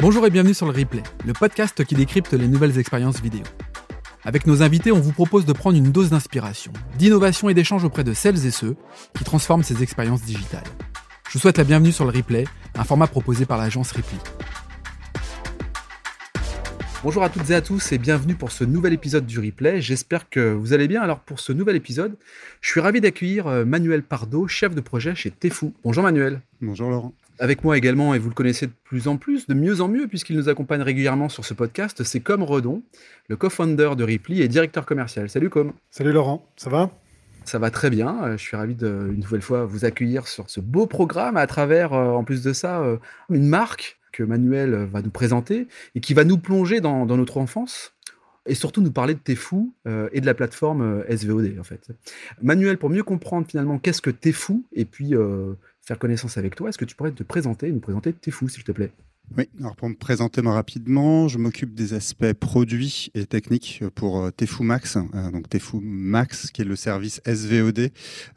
Bonjour et bienvenue sur le replay, le podcast qui décrypte les nouvelles expériences vidéo. Avec nos invités, on vous propose de prendre une dose d'inspiration, d'innovation et d'échange auprès de celles et ceux qui transforment ces expériences digitales. Je vous souhaite la bienvenue sur le replay, un format proposé par l'agence Repli. Bonjour à toutes et à tous et bienvenue pour ce nouvel épisode du replay. J'espère que vous allez bien. Alors pour ce nouvel épisode, je suis ravi d'accueillir euh, Manuel Pardo, chef de projet chez Tefou. Bonjour Manuel. Bonjour Laurent. Avec moi également, et vous le connaissez de plus en plus, de mieux en mieux, puisqu'il nous accompagne régulièrement sur ce podcast, c'est Com Redon, le co-founder de Ripley et directeur commercial. Salut Com. Salut Laurent, ça va? Ça va très bien. Euh, je suis ravi de, une nouvelle fois, vous accueillir sur ce beau programme à travers, euh, en plus de ça, euh, une marque que Manuel va nous présenter et qui va nous plonger dans, notre enfance et surtout nous parler de Tefou et de la plateforme SVOD en fait. Manuel, pour mieux comprendre finalement qu'est-ce que Tefou et puis faire connaissance avec toi, est-ce que tu pourrais te présenter, nous présenter Tefou s'il te plaît? Oui, alors pour me présenter moi rapidement, je m'occupe des aspects produits et techniques pour euh, Tefou Max, euh, donc Tefou Max qui est le service SVOD euh,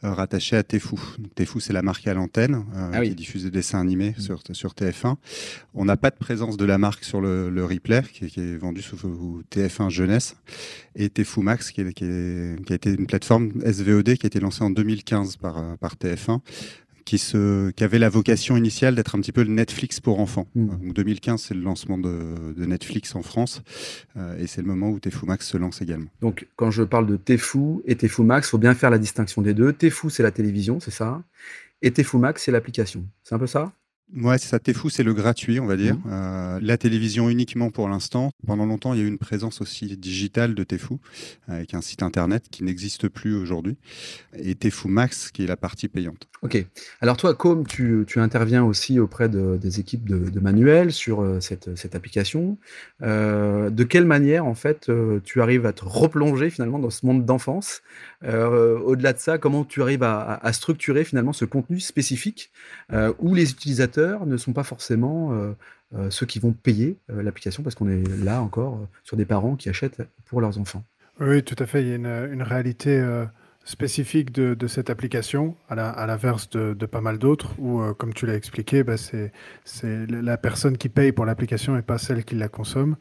rattaché à Tefou. Tefou c'est la marque à l'antenne ah qui diffuse des dessins animés mmh. sur, sur TF1. On n'a pas de présence de la marque sur le, le replay qui, est vendu sous TF1 Jeunesse et Tefou Max qui, qui, a été une plateforme SVOD qui a été lancée en 2015 par, par TF1 qui, se, qui avait la vocation initiale d'être un petit peu le Netflix pour enfants. Mm. 2015, c'est le lancement de, Netflix en France, euh, et c'est le moment où Tefou Max se lance également. Donc, quand je parle de Tefou et Tefou Max, il faut bien faire la distinction des deux. Tefou, c'est la télévision, c'est ça, et Tefou Max, c'est l'application. C'est un peu ça? Ouais, c'est ça. C'est le gratuit, on va dire. Mmh. Euh, la télévision uniquement pour l'instant. Pendant longtemps, il y a eu une présence aussi digitale de Tefou, avec un site internet qui n'existe plus aujourd'hui, et Tefou Max, qui est la partie payante. Ok. Alors toi, comme tu, tu interviens aussi auprès de, des équipes de, de Manuel sur euh, cette, cette, application, euh, de quelle manière, en fait, euh, tu arrives à te replonger finalement dans ce monde d'enfance? Euh, Au-delà de ça, comment tu arrives à, à, structurer finalement ce contenu spécifique où les utilisateurs ne sont pas forcément euh, euh, ceux qui vont payer euh, l'application parce qu'on est là encore sur des parents qui achètent pour leurs enfants. Oui, tout à fait. Il y a une, réalité spécifique de, cette application, à l'inverse de, pas mal d'autres, où, euh, comme tu l'as expliqué, bah, c'est la personne qui paye pour l'application et pas celle qui la consomme.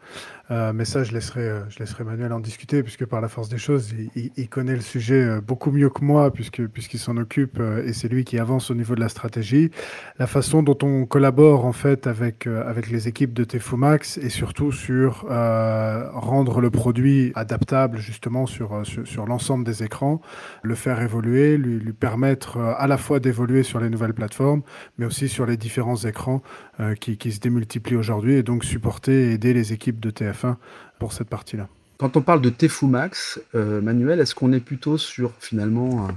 Euh, mais ça, je laisserai, euh, je laisserai Manuel en discuter, puisque par la force des choses, il, connaît le sujet beaucoup mieux que moi, puisqu'il s'en occupe, et c'est lui qui avance au niveau de la stratégie. La façon dont on collabore, en fait, avec, avec les équipes de Tefumax, et surtout sur rendre le produit adaptable, justement, sur, sur, sur l'ensemble des écrans, le faire évoluer, lui, permettre euh, à la fois d'évoluer sur les nouvelles plateformes, mais aussi sur les différents écrans euh, qui, se démultiplient aujourd'hui, et donc supporter et aider les équipes de TF1 pour cette partie-là. Quand on parle de Tefumax, euh, Manuel, est-ce qu'on est plutôt sur finalement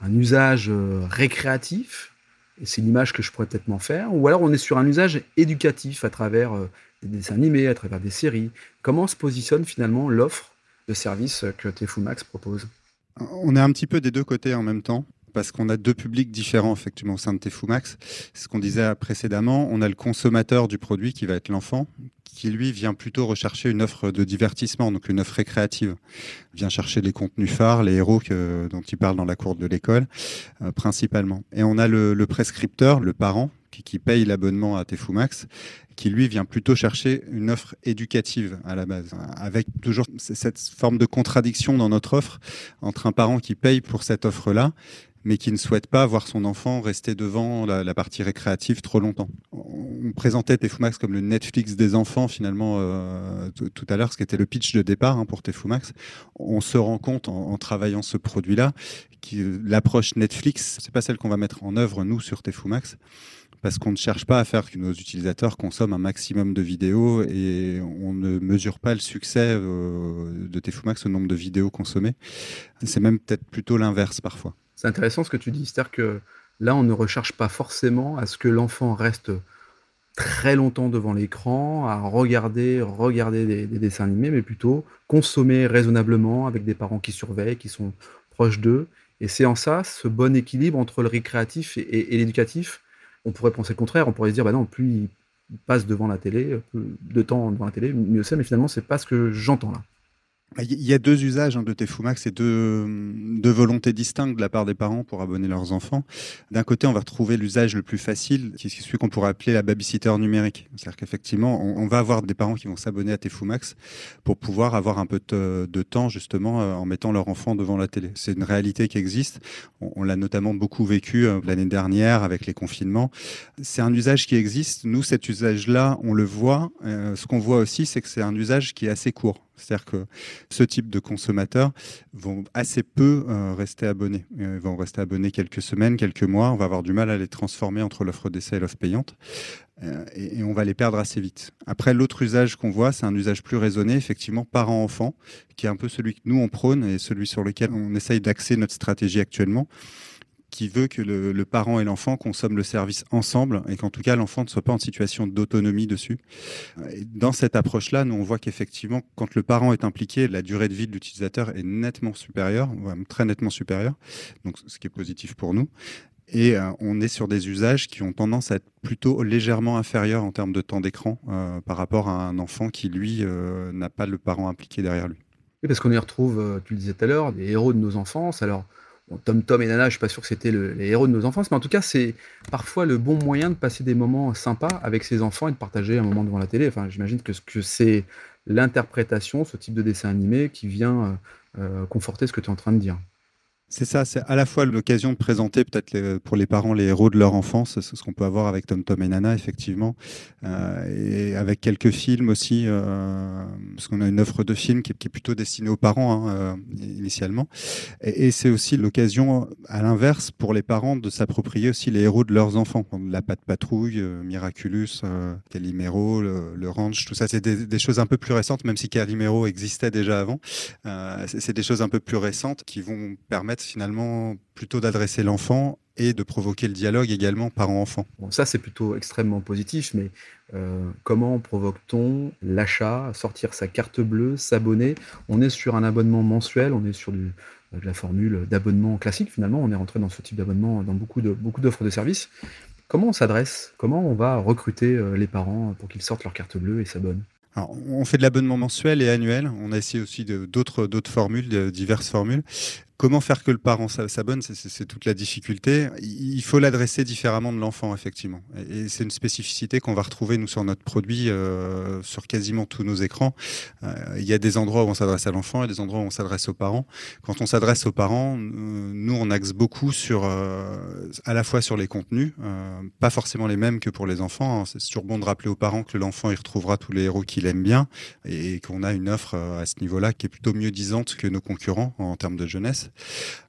un, usage récréatif et c'est l'image que je pourrais peut-être m'en faire, ou alors on est sur un usage éducatif à travers des dessins animés, à travers des séries? Comment se positionne finalement l'offre de services que Tefumax propose? On est un petit peu des deux côtés en même temps parce qu'on a deux publics différents effectivement au sein de Tefumax. Ce qu'on disait précédemment. On a le consommateur du produit qui va être l'enfant, qui lui vient plutôt rechercher une offre de divertissement, donc une offre récréative. Il vient chercher les contenus phares, les héros dont il parle dans la cour de l'école, euh, principalement. Et on a le, prescripteur, le parent, qui, paye l'abonnement à Tefumax qui lui vient plutôt chercher une offre éducative à la base, avec toujours cette forme de contradiction dans notre offre entre un parent qui paye pour cette offre-là mais qui ne souhaite pas voir son enfant rester devant la, partie récréative trop longtemps. On présentait Tefumax comme le Netflix des enfants, finalement, euh, tout à l'heure, ce qui était le pitch de départ hein, pour Tefumax. On se rend compte, en, travaillant ce produit-là, que l'approche Netflix, c'est pas celle qu'on va mettre en œuvre, nous, sur Tefumax parce qu'on ne cherche pas à faire que nos utilisateurs consomment un maximum de vidéos et on ne mesure pas le succès euh, de Tefumax au nombre de vidéos consommées. C'est même peut-être plutôt l'inverse parfois. C'est intéressant ce que tu dis, c'est-à-dire que là, on ne recherche pas forcément à ce que l'enfant reste très longtemps devant l'écran, à regarder, regarder des, dessins animés, mais plutôt consommer raisonnablement avec des parents qui surveillent, qui sont proches d'eux. Et c'est en ça ce bon équilibre entre le récréatif et l'éducatif on pourrait penser le contraire, on pourrait se dire, bah non, plus il passe devant la télé, plus de temps devant la télé, mieux c'est, mais finalement, c'est pas ce que j'entends là. Bah, il y a deux usages hein, de Tefumax et deux, deux, volontés distinctes de la part des parents pour abonner leurs enfants. D'un côté, on va retrouver l'usage le plus facile, qui est celui qu'on pourrait appeler la babysitter numérique. C'est-à-dire qu'effectivement, on, va avoir des parents qui vont s'abonner à Tefumax pour pouvoir avoir un peu de, temps justement euh, en mettant leur enfant devant la télé. C'est une réalité qui existe. On, l'a notamment beaucoup vécu euh, l'année dernière avec les confinements. C'est un usage qui existe. Nous, cet usage-là, on le voit. Euh, ce qu'on voit aussi, c'est que c'est un usage qui est assez court. C'est-à-dire que ce type de consommateurs vont assez peu euh, rester abonnés. Euh, ils vont rester abonnés quelques semaines, quelques mois. On va avoir du mal à les transformer entre l'offre d'essai et l'offre payante. Euh, et, on va les perdre assez vite. Après, l'autre usage qu'on voit, c'est un usage plus raisonné, effectivement, parent-enfant, qui est un peu celui que nous, on prône et celui sur lequel on essaye d'axer notre stratégie actuellement qui veut que le, parent et l'enfant consomment le service ensemble et qu'en tout cas l'enfant ne soit pas en situation d'autonomie dessus. dans cette approche-là, nous on voit qu'effectivement, quand le parent est impliqué, la durée de vie de l'utilisateur est nettement supérieure, très nettement supérieure, donc ce qui est positif pour nous. Et euh, on est sur des usages qui ont tendance à être plutôt légèrement inférieurs en termes de temps d'écran euh, par rapport à un enfant qui, lui, euh, n'a pas le parent impliqué derrière lui. Oui, parce qu'on y retrouve, tu le disais tout à l'heure, des héros de nos enfances. Alors, Tom Tom et Nana, je suis pas sûr que c'était les héros de nos enfances, mais en tout cas, c'est parfois le bon moyen de passer des moments sympas avec ses enfants et de partager un moment devant la télé. J'imagine que, que c'est l'interprétation, ce type de dessin animé, qui vient euh, euh, conforter ce que tu es en train de dire. C'est ça, c'est à la fois l'occasion de présenter peut-être pour les parents les héros de leur enfance, ce qu'on peut avoir avec Tom Tom et Nana effectivement, euh, et avec quelques films aussi, euh, parce qu'on a une offre de films qui, est plutôt destinée aux parents hein, euh, initialement, et, c'est aussi l'occasion à l'inverse pour les parents de s'approprier aussi les héros de leurs enfants, la patte patrouille, Miraculous, Calimero, le, Ranch, tout ça, c'est des, des, choses un peu plus récentes, même si Calimero existait déjà avant, c'est des choses un peu plus récentes qui vont permettre finalement plutôt d'adresser l'enfant et de provoquer le dialogue également parent-enfant. Bon, ça, c'est plutôt extrêmement positif, mais euh, comment provoque-t-on l'achat, sortir sa carte bleue, s'abonner? On est sur un abonnement mensuel, on est sur du, de la formule d'abonnement classique finalement, on est rentré dans ce type d'abonnement dans beaucoup d'offres de, beaucoup de services. Comment on s'adresse? Comment on va recruter euh, les parents pour qu'ils sortent leur carte bleue et s'abonnent? On fait de l'abonnement mensuel et annuel. On a essayé aussi d'autres formules, diverses formules. Comment faire que le parent s'abonne C'est toute la difficulté. Il faut l'adresser différemment de l'enfant, effectivement. Et c'est une spécificité qu'on va retrouver, nous, sur notre produit, euh, sur quasiment tous nos écrans. Euh, il y a des endroits où on s'adresse à l'enfant et des endroits où on s'adresse aux parents. Quand on s'adresse aux parents, euh, nous, on axe beaucoup sur, à la fois sur les contenus, pas forcément les mêmes que pour les enfants. Hein. C'est toujours bon de rappeler aux parents que l'enfant, il retrouvera tous les héros qu'il aime bien et qu'on a une offre à ce niveau-là qui est plutôt mieux disante que nos concurrents en termes de jeunesse.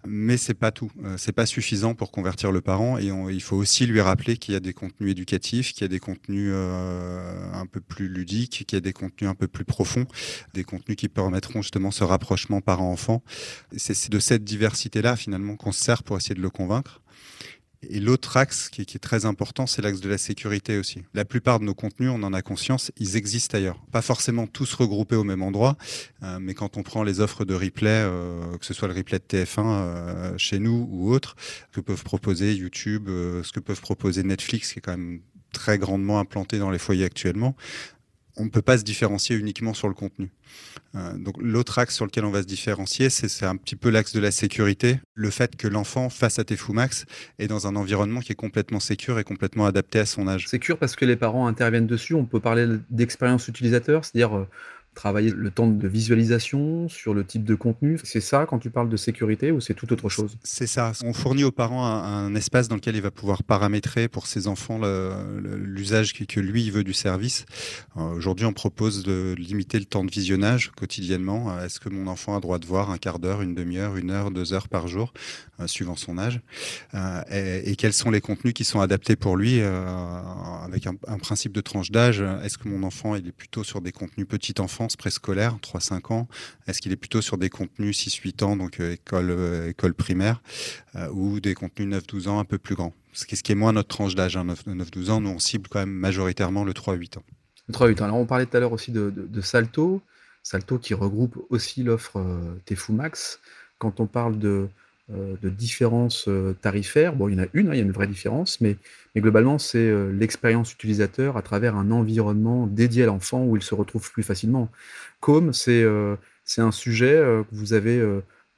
Mais c'est pas tout. Euh, c'est pas suffisant pour convertir le parent et il faut aussi lui rappeler qu'il y a des contenus éducatifs, qu'il y a des contenus euh, un peu plus ludiques, qu'il y a des contenus un peu plus profonds, des contenus qui permettront justement ce rapprochement parent-enfant. C'est de cette diversité-là finalement qu'on se sert pour essayer de le convaincre. Et l'autre axe qui est, très important, c'est l'axe de la sécurité aussi. La plupart de nos contenus, on en a conscience, ils existent ailleurs. Pas forcément tous regroupés au même endroit, euh, mais quand on prend les offres de replay, euh, que ce soit le replay de TF1 euh, chez nous ou autre, que peuvent proposer YouTube, ce que peuvent proposer Netflix, qui est quand même très grandement implanté dans les foyers actuellement, on ne peut pas se différencier uniquement sur le contenu. Euh, donc l'autre axe sur lequel on va se différencier, c'est un petit peu l'axe de la sécurité. Le fait que l'enfant face à Tefumax est dans un environnement qui est complètement sécur et complètement adapté à son âge. Sécure parce que les parents interviennent dessus. On peut parler d'expérience utilisateur, c'est-à-dire euh, travailler le temps de visualisation, sur le type de contenu. C'est ça quand tu parles de sécurité ou c'est tout autre chose? C'est ça. On fournit aux parents un, espace dans lequel il va pouvoir paramétrer pour ses enfants l'usage que, lui veut du service. Euh, aujourd'hui, on propose de limiter le temps de visionnage quotidiennement. Euh, est-ce que mon enfant a droit de voir un quart d'heure, une demi-heure, une heure, deux heures par jour, suivant son âge et, quels sont les contenus qui sont adaptés pour lui avec un, principe de tranche d'âge Est-ce que mon enfant il est plutôt sur des contenus petit enfant préscolaire, 3-5 ans? Est-ce qu'il est plutôt sur des contenus 6-8 ans, donc euh, école, euh, primaire, euh, ou des contenus 9-12 ans un peu plus grands? Ce qui, est moins notre tranche d'âge, 9-12 hein, ans, nous on cible quand même majoritairement le 3-8 ans. 3-8 ans. Alors on parlait tout à l'heure aussi de, Salto, Salto qui regroupe aussi l'offre Tefu Max. Quand on parle de, de différences tarifaires, bon il y en a une, hein, il y a une vraie différence, mais mais globalement, c'est euh, l'expérience utilisateur à travers un environnement dédié à l'enfant où il se retrouve plus facilement. Com, c'est euh, C'est un sujet que vous avez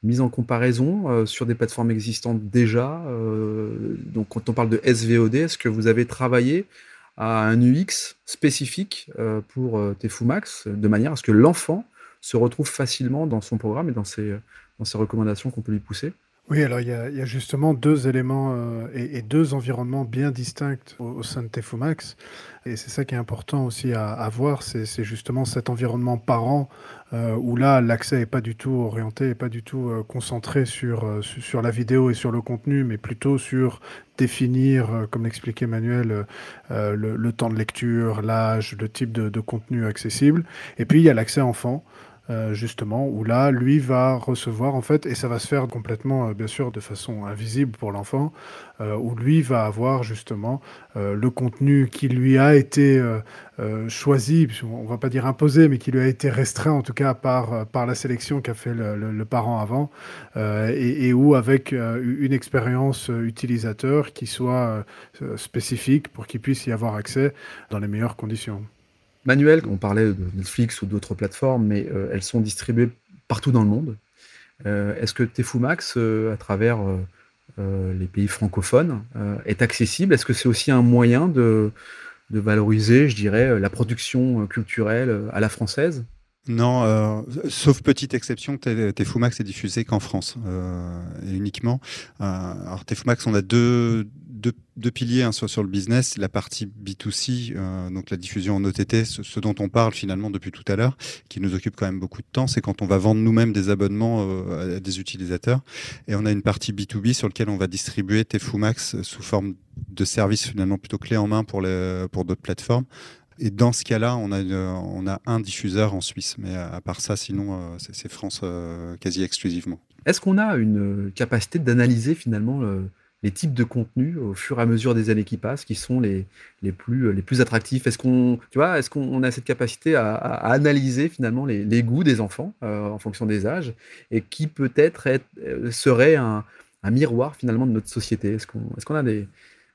mis en comparaison sur des plateformes existantes déjà. donc, quand on parle de SVOD, est-ce que vous avez travaillé à un UX spécifique pour Tefumax de manière à ce que l'enfant se retrouve facilement dans son programme et dans ses, dans ses recommandations qu'on peut lui pousser? Oui, alors il y, a, justement deux éléments euh, et, deux environnements bien distincts au, sein de Tefumax. Et c'est ça qui est important aussi à, voir, c'est justement cet environnement parent euh, où là, l'accès n'est pas du tout orienté, n'est pas du tout euh, concentré sur, sur la vidéo et sur le contenu, mais plutôt sur définir, comme l'expliquait Emmanuel, le, temps de lecture, l'âge, le type de contenu accessible. Et puis il y a l'accès enfant. Euh, justement, où là, lui va recevoir, en fait, et ça va se faire complètement, euh, bien sûr, de façon invisible pour l'enfant, euh, où lui va avoir justement le contenu qui lui a été choisi, on va pas dire imposé, mais qui lui a été restreint, en tout cas, par, par la sélection qu'a fait le, parent avant, et, et, où avec une expérience utilisateur qui soit spécifique pour qu'il puisse y avoir accès dans les meilleures conditions. Manuel, on parlait de Netflix ou d'autres plateformes, mais euh, elles sont distribuées partout dans le monde. Euh, est-ce que Tefumax, euh, à travers les pays francophones, est accessible? Est-ce que c'est aussi un moyen de, valoriser, je dirais, la production culturelle à la française? Non, sauf petite exception, Tefumax est diffusé qu'en France, et uniquement. alors Tefumax, on a deux, deux, piliers, hein, soit sur le business, la partie B2C, euh, donc la diffusion en OTT, ce, dont on parle finalement depuis tout à l'heure, qui nous occupe quand même beaucoup de temps, c'est quand on va vendre nous-mêmes des abonnements euh, à des utilisateurs. Et on a une partie B2B sur laquelle on va distribuer Tefumax sous forme de services finalement plutôt clé en main pour, pour d'autres plateformes. Et dans ce cas-là, on a, on a un diffuseur en Suisse. Mais à part ça, sinon, euh, c'est, France quasi exclusivement. Est-ce qu'on a une capacité d'analyser finalement les types de contenus au fur et à mesure des années qui passent qui sont les, plus, les plus attractifs. Est-ce qu'on est-ce qu'on a cette capacité à, analyser finalement les, goûts des enfants euh, en fonction des âges et qui peut-être euh, serait un, miroir finalement de notre société? Est-ce est qu'on a des,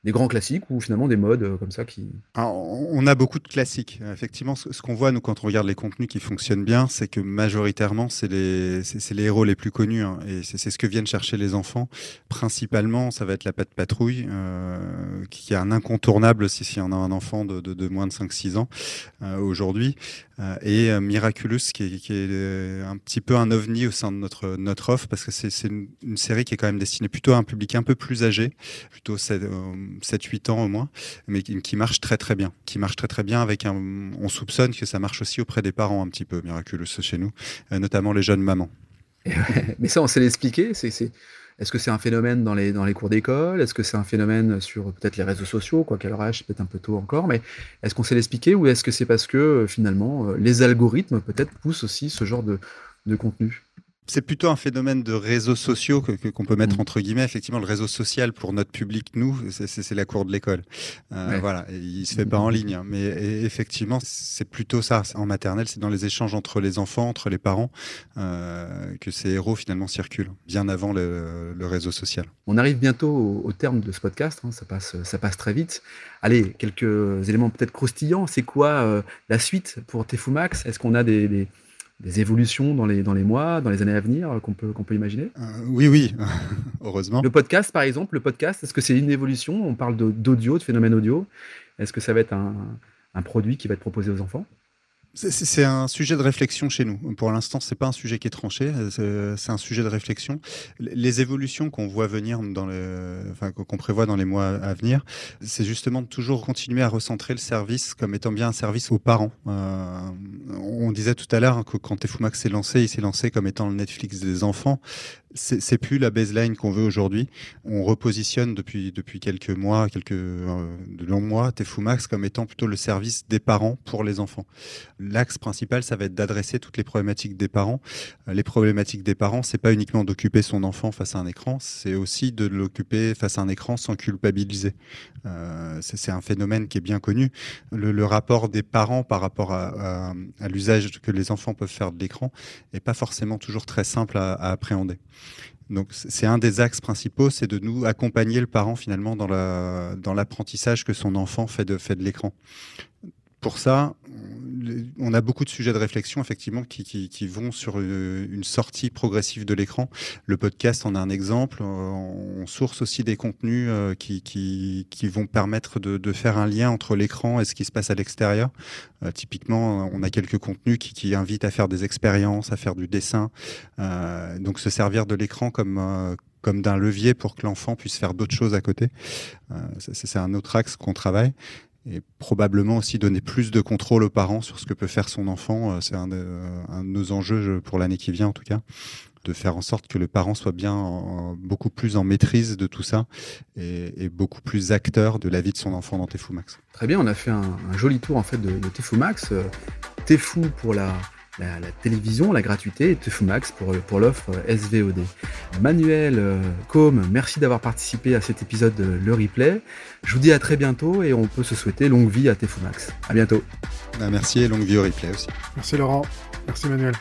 des grands classiques ou finalement des modes euh, comme ça qui... on a beaucoup de classiques. Effectivement, ce, qu'on voit, nous, quand on regarde les contenus qui fonctionnent bien, c'est que majoritairement, c'est les, les héros les plus connus. Hein, et c'est ce que viennent chercher les enfants. Principalement, ça va être la patte patrouille, euh, qui est un incontournable si, si on a un enfant de, de, moins de 5-6 ans euh, aujourd'hui. et Miraculous, qui est, un petit peu un ovni au sein de notre, notre offre, parce que c'est une, série qui est quand même destinée plutôt à un public un peu plus âgé, plutôt 7-8 ans au moins, mais qui, marche très très bien. Qui marche très très bien avec un. On soupçonne que ça marche aussi auprès des parents un petit peu, miraculeux chez nous, euh, notamment les jeunes mamans. mais ça, on sait l'expliquer. C'est, Est-ce que c'est un phénomène dans les, cours d'école? Est-ce que c'est un phénomène sur peut-être les réseaux sociaux Quoi qu'à leur âge, c'est peut-être un peu tôt encore, mais est-ce qu'on sait l'expliquer ou est-ce que c'est parce que euh, finalement euh, les algorithmes peut-être poussent aussi ce genre de contenu? C'est plutôt un phénomène de réseaux sociaux que qu'on peut mettre mm. entre guillemets. Effectivement, le réseau social pour notre public, nous, c'est la cour de l'école. Euh, Voilà, il se fait pas en ligne, hein. mais effectivement, c'est plutôt ça. En maternelle, c'est dans les échanges entre les enfants, entre les parents, euh, que ces héros finalement circulent, bien avant le, le réseau social. On arrive bientôt au, terme de ce podcast. Hein. ça passe, ça passe très vite. Allez, quelques éléments peut-être croustillants. C'est quoi euh, la suite pour Tefumax? Est-ce qu'on a des, des des évolutions dans les, dans les mois, dans les années à venir euh, qu'on peut, qu'on peut imaginer? Euh, Oui, oui, heureusement. Le podcast, par exemple, le podcast, est-ce que c'est une évolution? On parle d'audio, de, phénomène audio. Est-ce que ça va être un, un produit qui va être proposé aux enfants? C'est un sujet de réflexion chez nous. Pour l'instant, c'est pas un sujet qui est tranché. C'est un sujet de réflexion. Les évolutions qu'on voit venir dans le, enfin qu'on prévoit dans les mois à venir, c'est justement de toujours continuer à recentrer le service comme étant bien un service aux parents. Euh, on disait tout à l'heure que quand Tefumax s'est lancé, il s'est lancé comme étant le Netflix des enfants c'est plus la baseline qu'on veut aujourd'hui. On repositionne depuis, depuis quelques mois, quelques euh, de longs mois, Tefumax comme étant plutôt le service des parents pour les enfants. L'axe principal, ça va être d'adresser toutes les problématiques des parents. Euh, les problématiques des parents, c'est pas uniquement d'occuper son enfant face à un écran, c'est aussi de l'occuper face à un écran sans culpabiliser. Euh, c'est un phénomène qui est bien connu. Le, rapport des parents par rapport à, l'usage que les enfants peuvent faire de l'écran n'est pas forcément toujours très simple à appréhender. Donc c'est un des axes principaux, c'est de nous accompagner le parent finalement dans la dans l'apprentissage que son enfant fait de fait de l'écran. Pour ça, on a beaucoup de sujets de réflexion effectivement qui, qui, vont sur une, sortie progressive de l'écran. Le podcast en a un exemple. On source aussi des contenus qui, qui, qui vont permettre de, de, faire un lien entre l'écran et ce qui se passe à l'extérieur. typiquement, on a quelques contenus qui, qui, invitent à faire des expériences, à faire du dessin. donc se servir de l'écran comme comme d'un levier pour que l'enfant puisse faire d'autres choses à côté. c'est un autre axe qu'on travaille et probablement aussi donner plus de contrôle aux parents sur ce que peut faire son enfant. Euh, c'est un, de nos enjeux pour l'année qui vient en tout cas de faire en sorte que le parent soit bien beaucoup plus en maîtrise de tout ça et, beaucoup plus acteur de la vie de son enfant dans Max. Très bien, on a fait un, joli tour en fait de, de Max. Euh, Tefou pour la, la, télévision, la gratuité, et Tefumax pour, pour l'offre SVOD. Manuel euh, Com, merci d'avoir participé à cet épisode de Le Replay. Je vous dis à très bientôt et on peut se souhaiter longue vie à Tefumax. À bientôt. Bah, merci et longue vie au replay aussi. Merci Laurent. Merci Manuel.